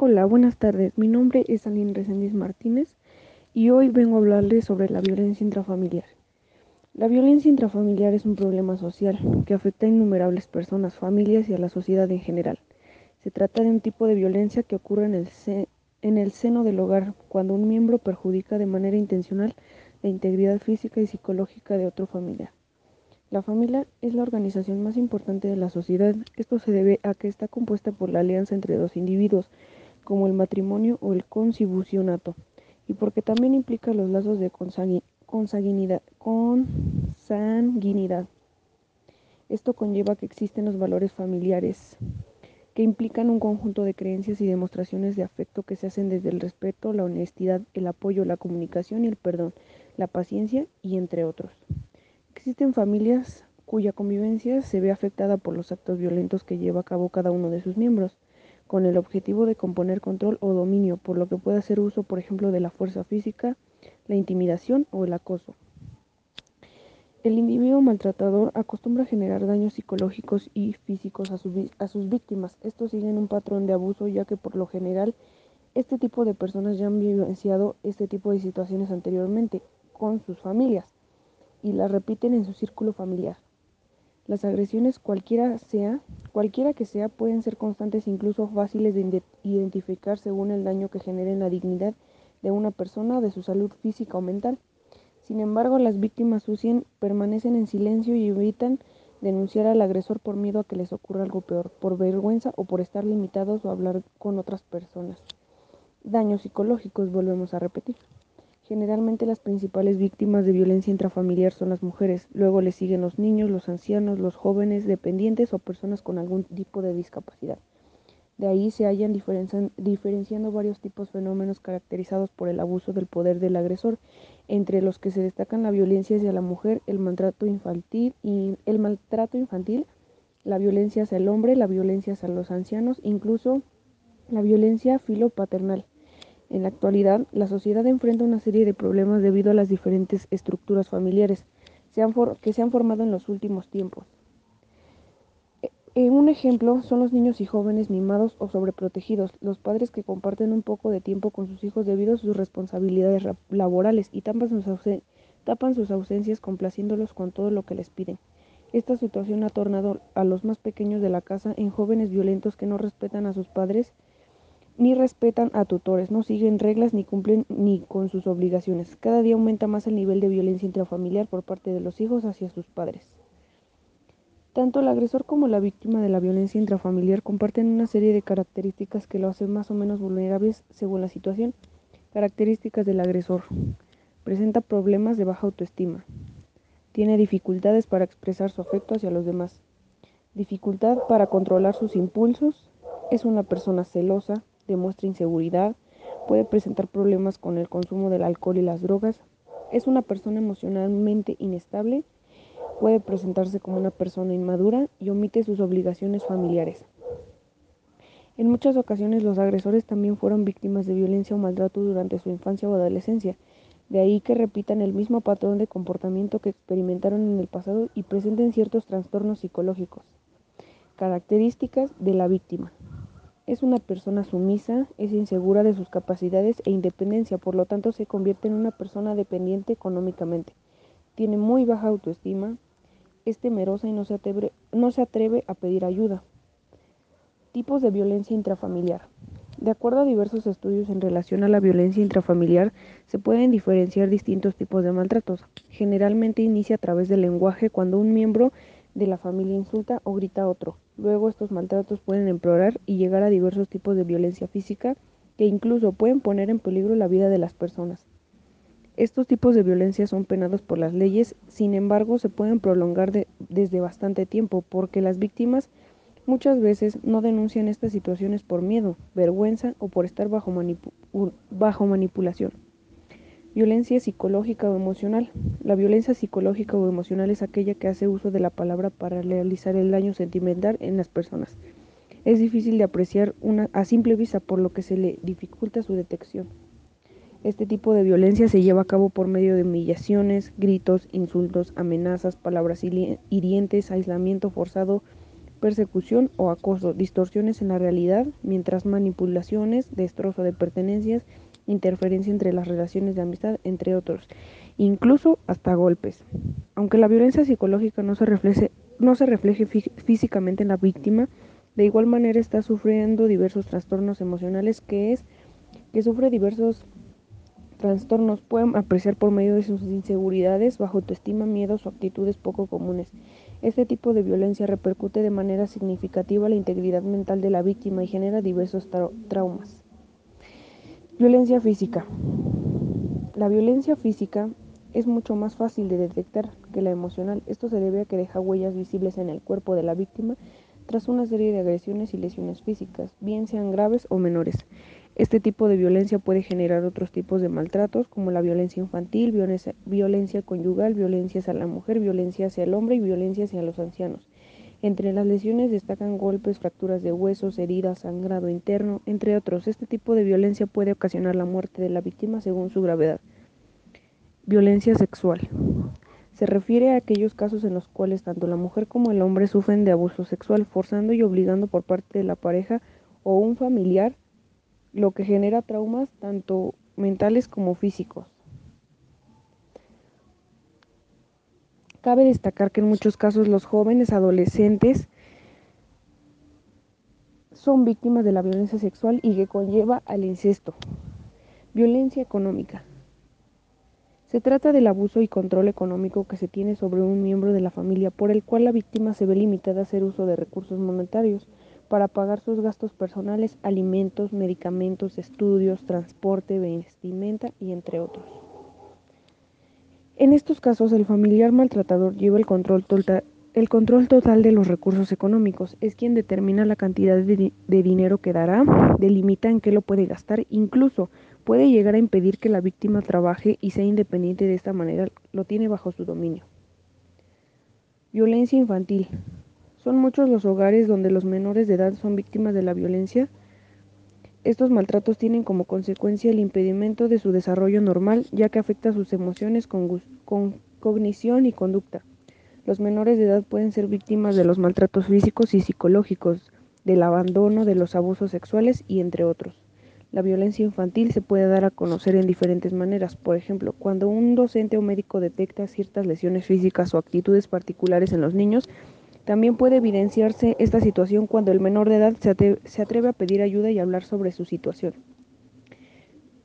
Hola, buenas tardes. Mi nombre es Aline Reséndiz Martínez y hoy vengo a hablarles sobre la violencia intrafamiliar. La violencia intrafamiliar es un problema social que afecta a innumerables personas, familias y a la sociedad en general. Se trata de un tipo de violencia que ocurre en el, en el seno del hogar cuando un miembro perjudica de manera intencional la integridad física y psicológica de otro familiar. La familia es la organización más importante de la sociedad. Esto se debe a que está compuesta por la alianza entre dos individuos, como el matrimonio o el consanguinato, y porque también implica los lazos de consanguinidad. consanguinidad. Esto conlleva que existen los valores familiares, que implican un conjunto de creencias y demostraciones de afecto que se hacen desde el respeto, la honestidad, el apoyo, la comunicación y el perdón, la paciencia y entre otros. Existen familias cuya convivencia se ve afectada por los actos violentos que lleva a cabo cada uno de sus miembros con el objetivo de componer control o dominio, por lo que puede hacer uso, por ejemplo, de la fuerza física, la intimidación o el acoso. El individuo maltratador acostumbra generar daños psicológicos y físicos a, a, sus víctimas. Estos siguen un patrón de abuso ya que por lo general este tipo de personas ya han vivenciado este tipo de situaciones anteriormente con sus familias y las repiten en su círculo familiar. Las agresiones cualquiera sea, cualquiera que sea, pueden ser constantes e incluso fáciles de identificar según el daño que generen la dignidad de una persona o de su salud física o mental. Sin embargo, las víctimas huyen, permanecen en silencio y evitan denunciar al agresor por miedo a que les ocurra algo peor, por vergüenza o por estar limitados o hablar con otras personas. Daños psicológicos, volvemos a repetir. Generalmente las principales víctimas de violencia intrafamiliar son las mujeres, luego le siguen los niños, los ancianos, los jóvenes, dependientes o personas con algún tipo de discapacidad. De ahí se hallan diferenciando varios tipos de fenómenos caracterizados por el abuso del poder del agresor, entre los que se destacan la violencia hacia la mujer, el maltrato infantil, y el maltrato infantil, la violencia hacia el hombre, la violencia hacia los ancianos, incluso la violencia filopaternal. En la actualidad, la sociedad enfrenta una serie de problemas debido a las diferentes estructuras familiares que se han formado en los últimos tiempos. E, e, un ejemplo son los niños y jóvenes mimados o sobreprotegidos, los padres que comparten un poco de tiempo con sus hijos debido a sus responsabilidades laborales y tapan sus, tapan sus ausencias complaciéndolos con todo lo que les piden. Esta situación ha tornado a los más pequeños de la casa en jóvenes violentos que no respetan a sus padres ni respetan a tutores, no siguen reglas ni cumplen ni con sus obligaciones. Cada día aumenta más el nivel de violencia intrafamiliar por parte de los hijos hacia sus padres. Tanto el agresor como la víctima de la violencia intrafamiliar comparten una serie de características que lo hacen más o menos vulnerables según la situación. Características del agresor. Presenta problemas de baja autoestima. Tiene dificultades para expresar su afecto hacia los demás. Dificultad para controlar sus impulsos. Es una persona celosa, demuestra inseguridad, puede presentar problemas con el consumo del alcohol y las drogas, es una persona emocionalmente inestable, puede presentarse como una persona inmadura y omite sus obligaciones familiares. En muchas ocasiones los agresores también fueron víctimas de violencia o maltrato durante su infancia o adolescencia, de ahí que repitan el mismo patrón de comportamiento que experimentaron en el pasado y presenten ciertos trastornos psicológicos. Características de la víctima. Es una persona sumisa, es insegura de sus capacidades e independencia, por lo tanto se convierte en una persona dependiente económicamente. Tiene muy baja autoestima, es temerosa y no se atreve, a pedir ayuda. Tipos de violencia intrafamiliar. De acuerdo a diversos estudios en relación a la violencia intrafamiliar, se pueden diferenciar distintos tipos de maltratos. Generalmente inicia a través del lenguaje cuando un miembro de la familia insulta o grita a otro. Luego estos maltratos pueden empeorar y llegar a diversos tipos de violencia física que incluso pueden poner en peligro la vida de las personas. Estos tipos de violencia son penados por las leyes, sin embargo se pueden prolongar desde bastante tiempo porque las víctimas muchas veces no denuncian estas situaciones por miedo, vergüenza o por estar bajo, bajo manipulación. Violencia psicológica o emocional. La violencia psicológica o emocional es aquella que hace uso de la palabra para realizar el daño sentimental en las personas. Es difícil de apreciar una, a simple vista por lo que se le dificulta su detección. Este tipo de violencia se lleva a cabo por medio de humillaciones, gritos, insultos, amenazas, palabras hirientes, aislamiento forzado, persecución o acoso, distorsiones en la realidad, mientras manipulaciones, destrozo de pertenencias, interferencia entre las relaciones de amistad, entre otros, incluso hasta golpes. Aunque la violencia psicológica no se refleje, no se refleje físicamente en la víctima, de igual manera está sufriendo diversos trastornos emocionales que es que sufre diversos trastornos pueden apreciar por medio de sus inseguridades, bajo autoestima, miedos o actitudes poco comunes. Este tipo de violencia repercute de manera significativa la integridad mental de la víctima y genera diversos traumas. Violencia física. La violencia física es mucho más fácil de detectar que la emocional. Esto se debe a que deja huellas visibles en el cuerpo de la víctima tras una serie de agresiones y lesiones físicas, bien sean graves o menores. Este tipo de violencia puede generar otros tipos de maltratos como la violencia infantil, violencia, conyugal, violencia hacia la mujer, violencia hacia el hombre y violencia hacia los ancianos. Entre las lesiones destacan golpes, fracturas de huesos, heridas, sangrado interno, entre otros. Este tipo de violencia puede ocasionar la muerte de la víctima según su gravedad. Violencia sexual. Se refiere a aquellos casos en los cuales tanto la mujer como el hombre sufren de abuso sexual, forzando y obligando por parte de la pareja o un familiar lo que genera traumas tanto mentales como físicos. Cabe destacar que en muchos casos los jóvenes adolescentes son víctimas de la violencia sexual y que conlleva al incesto. Violencia económica. Se trata del abuso y control económico que se tiene sobre un miembro de la familia por el cual la víctima se ve limitada a hacer uso de recursos monetarios para pagar sus gastos personales, alimentos, medicamentos, estudios, transporte, vestimenta y entre otros. En estos casos, el familiar maltratador lleva el control, total, el control total de los recursos económicos, es quien determina la cantidad de, de dinero que dará, delimita en qué lo puede gastar, incluso puede llegar a impedir que la víctima trabaje y sea independiente de esta manera, lo tiene bajo su dominio. Violencia infantil. Son muchos los hogares donde los menores de edad son víctimas de la violencia. Estos maltratos tienen como consecuencia el impedimento de su desarrollo normal, ya que afecta sus emociones, con, cognición y conducta. Los menores de edad pueden ser víctimas de los maltratos físicos y psicológicos, del abandono, de los abusos sexuales y entre otros. La violencia infantil se puede dar a conocer en diferentes maneras. Por ejemplo, cuando un docente o médico detecta ciertas lesiones físicas o actitudes particulares en los niños, también puede evidenciarse esta situación cuando el menor de edad se atreve, a pedir ayuda y hablar sobre su situación.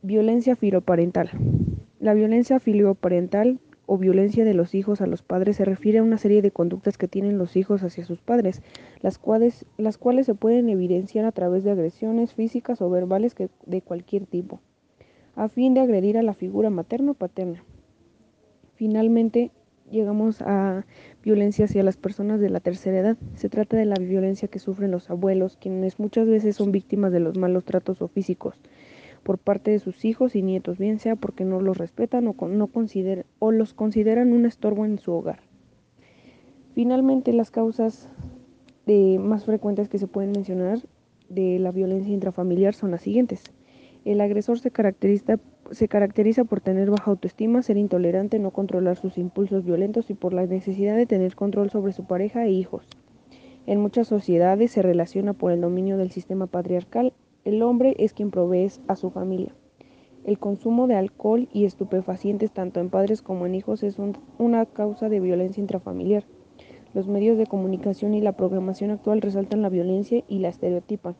Violencia filoparental. La violencia filioparental o violencia de los hijos a los padres se refiere a una serie de conductas que tienen los hijos hacia sus padres, las cuales, las cuales se pueden evidenciar a través de agresiones físicas o verbales de cualquier tipo, a fin de agredir a la figura materna o paterna. Finalmente, llegamos a violencia hacia las personas de la tercera edad. Se trata de la violencia que sufren los abuelos, quienes muchas veces son víctimas de los malos tratos o físicos por parte de sus hijos y nietos, bien sea porque no los respetan o, no o los consideran un estorbo en su hogar. Finalmente, las causas de más frecuentes que se pueden mencionar de la violencia intrafamiliar son las siguientes. El agresor se caracteriza se caracteriza por tener baja autoestima, ser intolerante, no controlar sus impulsos violentos y por la necesidad de tener control sobre su pareja e hijos. En muchas sociedades se relaciona por el dominio del sistema patriarcal. El hombre es quien provee a su familia. El consumo de alcohol y estupefacientes tanto en padres como en hijos es una causa de violencia intrafamiliar. Los medios de comunicación y la programación actual resaltan la violencia y la estereotipan.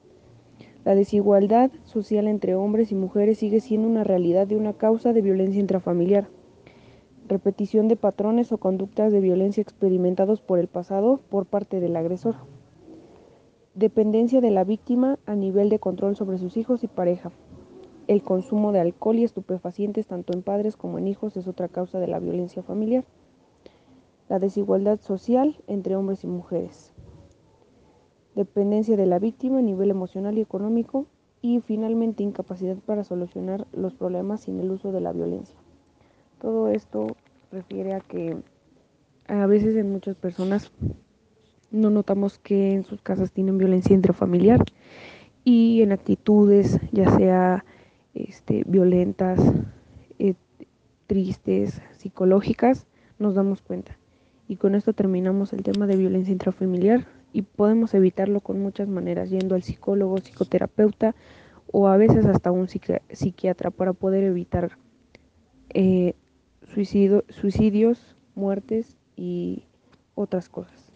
La desigualdad social entre hombres y mujeres sigue siendo una realidad de una causa de violencia intrafamiliar. Repetición de patrones o conductas de violencia experimentados por el pasado por parte del agresor. Dependencia de la víctima a nivel de control sobre sus hijos y pareja. El consumo de alcohol y estupefacientes tanto en padres como en hijos es otra causa de la violencia familiar. La desigualdad social entre hombres y mujeres dependencia de la víctima a nivel emocional y económico y finalmente incapacidad para solucionar los problemas sin el uso de la violencia. Todo esto refiere a que a veces en muchas personas no notamos que en sus casas tienen violencia intrafamiliar y en actitudes ya sea este, violentas, eh, tristes, psicológicas, nos damos cuenta. Y con esto terminamos el tema de violencia intrafamiliar. Y podemos evitarlo con muchas maneras, yendo al psicólogo, psicoterapeuta o a veces hasta un psiquiatra para poder evitar eh, suicidios, muertes y otras cosas.